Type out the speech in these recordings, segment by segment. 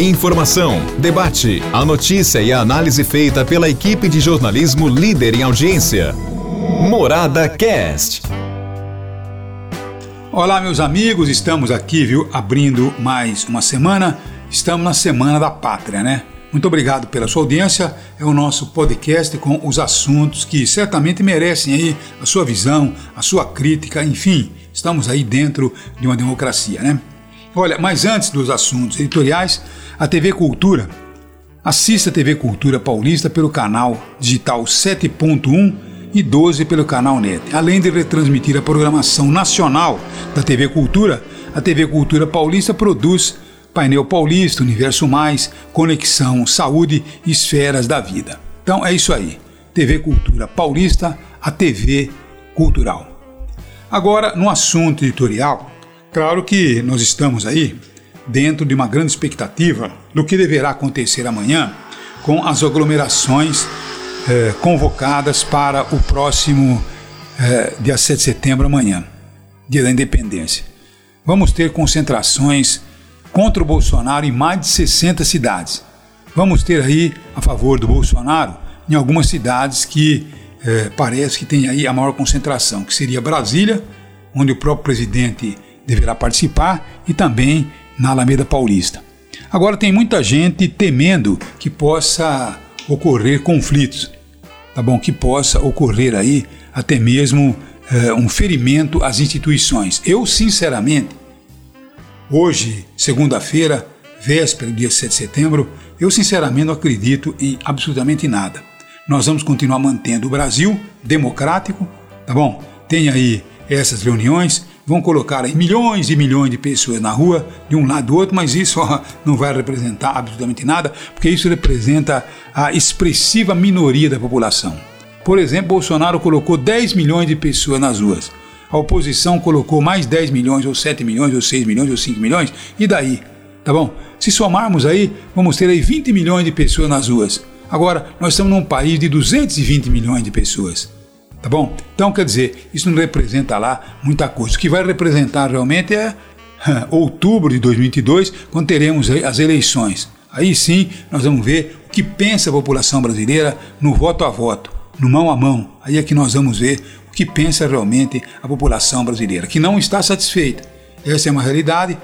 Informação, debate, a notícia e a análise feita pela equipe de jornalismo líder em audiência. Morada Cast. Olá, meus amigos, estamos aqui, viu, abrindo mais uma semana. Estamos na Semana da Pátria, né? Muito obrigado pela sua audiência. É o nosso podcast com os assuntos que certamente merecem aí a sua visão, a sua crítica, enfim, estamos aí dentro de uma democracia, né? Olha, mas antes dos assuntos editoriais, a TV Cultura. Assista a TV Cultura Paulista pelo canal digital 7.1 e 12 pelo canal NET. Além de retransmitir a programação nacional da TV Cultura, a TV Cultura Paulista produz Painel Paulista, Universo Mais, Conexão, Saúde e Esferas da Vida. Então é isso aí. TV Cultura Paulista, a TV cultural. Agora, no assunto editorial, claro que nós estamos aí dentro de uma grande expectativa do que deverá acontecer amanhã com as aglomerações eh, convocadas para o próximo eh, dia 7 de setembro, amanhã, dia da independência. Vamos ter concentrações contra o Bolsonaro em mais de 60 cidades. Vamos ter aí a favor do Bolsonaro em algumas cidades que eh, parece que tem aí a maior concentração, que seria Brasília, onde o próprio presidente deverá participar, e também na Alameda Paulista. Agora tem muita gente temendo que possa ocorrer conflitos, tá bom? Que possa ocorrer aí até mesmo é, um ferimento às instituições. Eu, sinceramente, hoje, segunda-feira, véspera do dia 7 de setembro, eu sinceramente não acredito em absolutamente nada. Nós vamos continuar mantendo o Brasil democrático, tá bom? Tem aí essas reuniões, vão colocar milhões e milhões de pessoas na rua, de um lado do outro, mas isso ó, não vai representar absolutamente nada, porque isso representa a expressiva minoria da população. Por exemplo, Bolsonaro colocou 10 milhões de pessoas nas ruas. A oposição colocou mais 10 milhões, ou 7 milhões, ou 6 milhões, ou 5 milhões, e daí? Tá bom? Se somarmos aí, vamos ter aí 20 milhões de pessoas nas ruas. Agora, nós estamos num país de 220 milhões de pessoas. Tá bom? Então, quer dizer, isso não representa lá muita coisa. O que vai representar realmente é outubro de 2022, quando teremos as eleições. Aí sim nós vamos ver o que pensa a população brasileira no voto a voto, no mão a mão. Aí é que nós vamos ver o que pensa realmente a população brasileira, que não está satisfeita. Essa é uma realidade.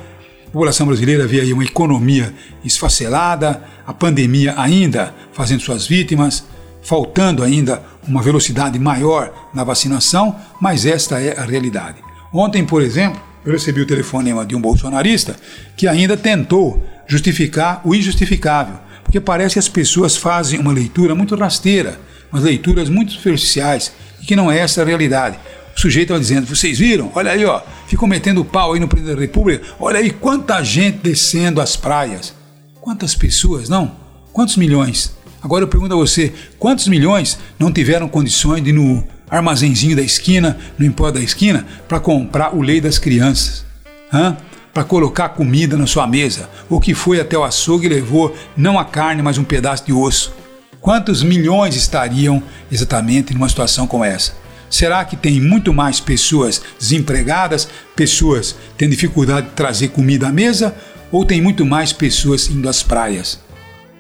A população brasileira vê aí uma economia esfacelada, a pandemia ainda fazendo suas vítimas, faltando ainda uma velocidade maior na vacinação, mas esta é a realidade. Ontem, por exemplo, eu recebi o telefonema de um bolsonarista que ainda tentou justificar o injustificável, porque parece que as pessoas fazem uma leitura muito rasteira, umas leituras muito superficiais, e que não é essa a realidade. O sujeito estava dizendo: vocês viram? Olha aí, ó, ficou metendo pau aí no presidente da República, olha aí quanta gente descendo as praias. Quantas pessoas, não? Quantos milhões? Agora eu pergunto a você: quantos milhões não tiveram condições de ir no armazenzinho da esquina, no empório da esquina, para comprar o leite das crianças? Para colocar comida na sua mesa? Ou que foi até o açougue e levou não a carne, mas um pedaço de osso? Quantos milhões estariam exatamente numa situação como essa? Será que tem muito mais pessoas desempregadas, pessoas tendo dificuldade de trazer comida à mesa, ou tem muito mais pessoas indo às praias?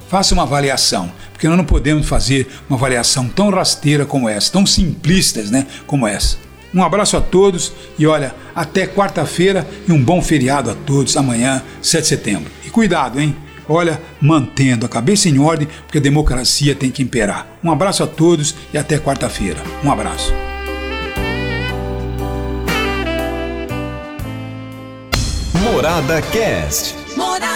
Faça uma avaliação, porque nós não podemos fazer uma avaliação tão rasteira como essa, tão simplistas, né, como essa. Um abraço a todos e olha, até quarta-feira e um bom feriado a todos amanhã, 7 de setembro. E cuidado, hein? Olha, mantendo a cabeça em ordem, porque a democracia tem que imperar. Um abraço a todos e até quarta-feira. Um abraço. Morada Cast. Morada.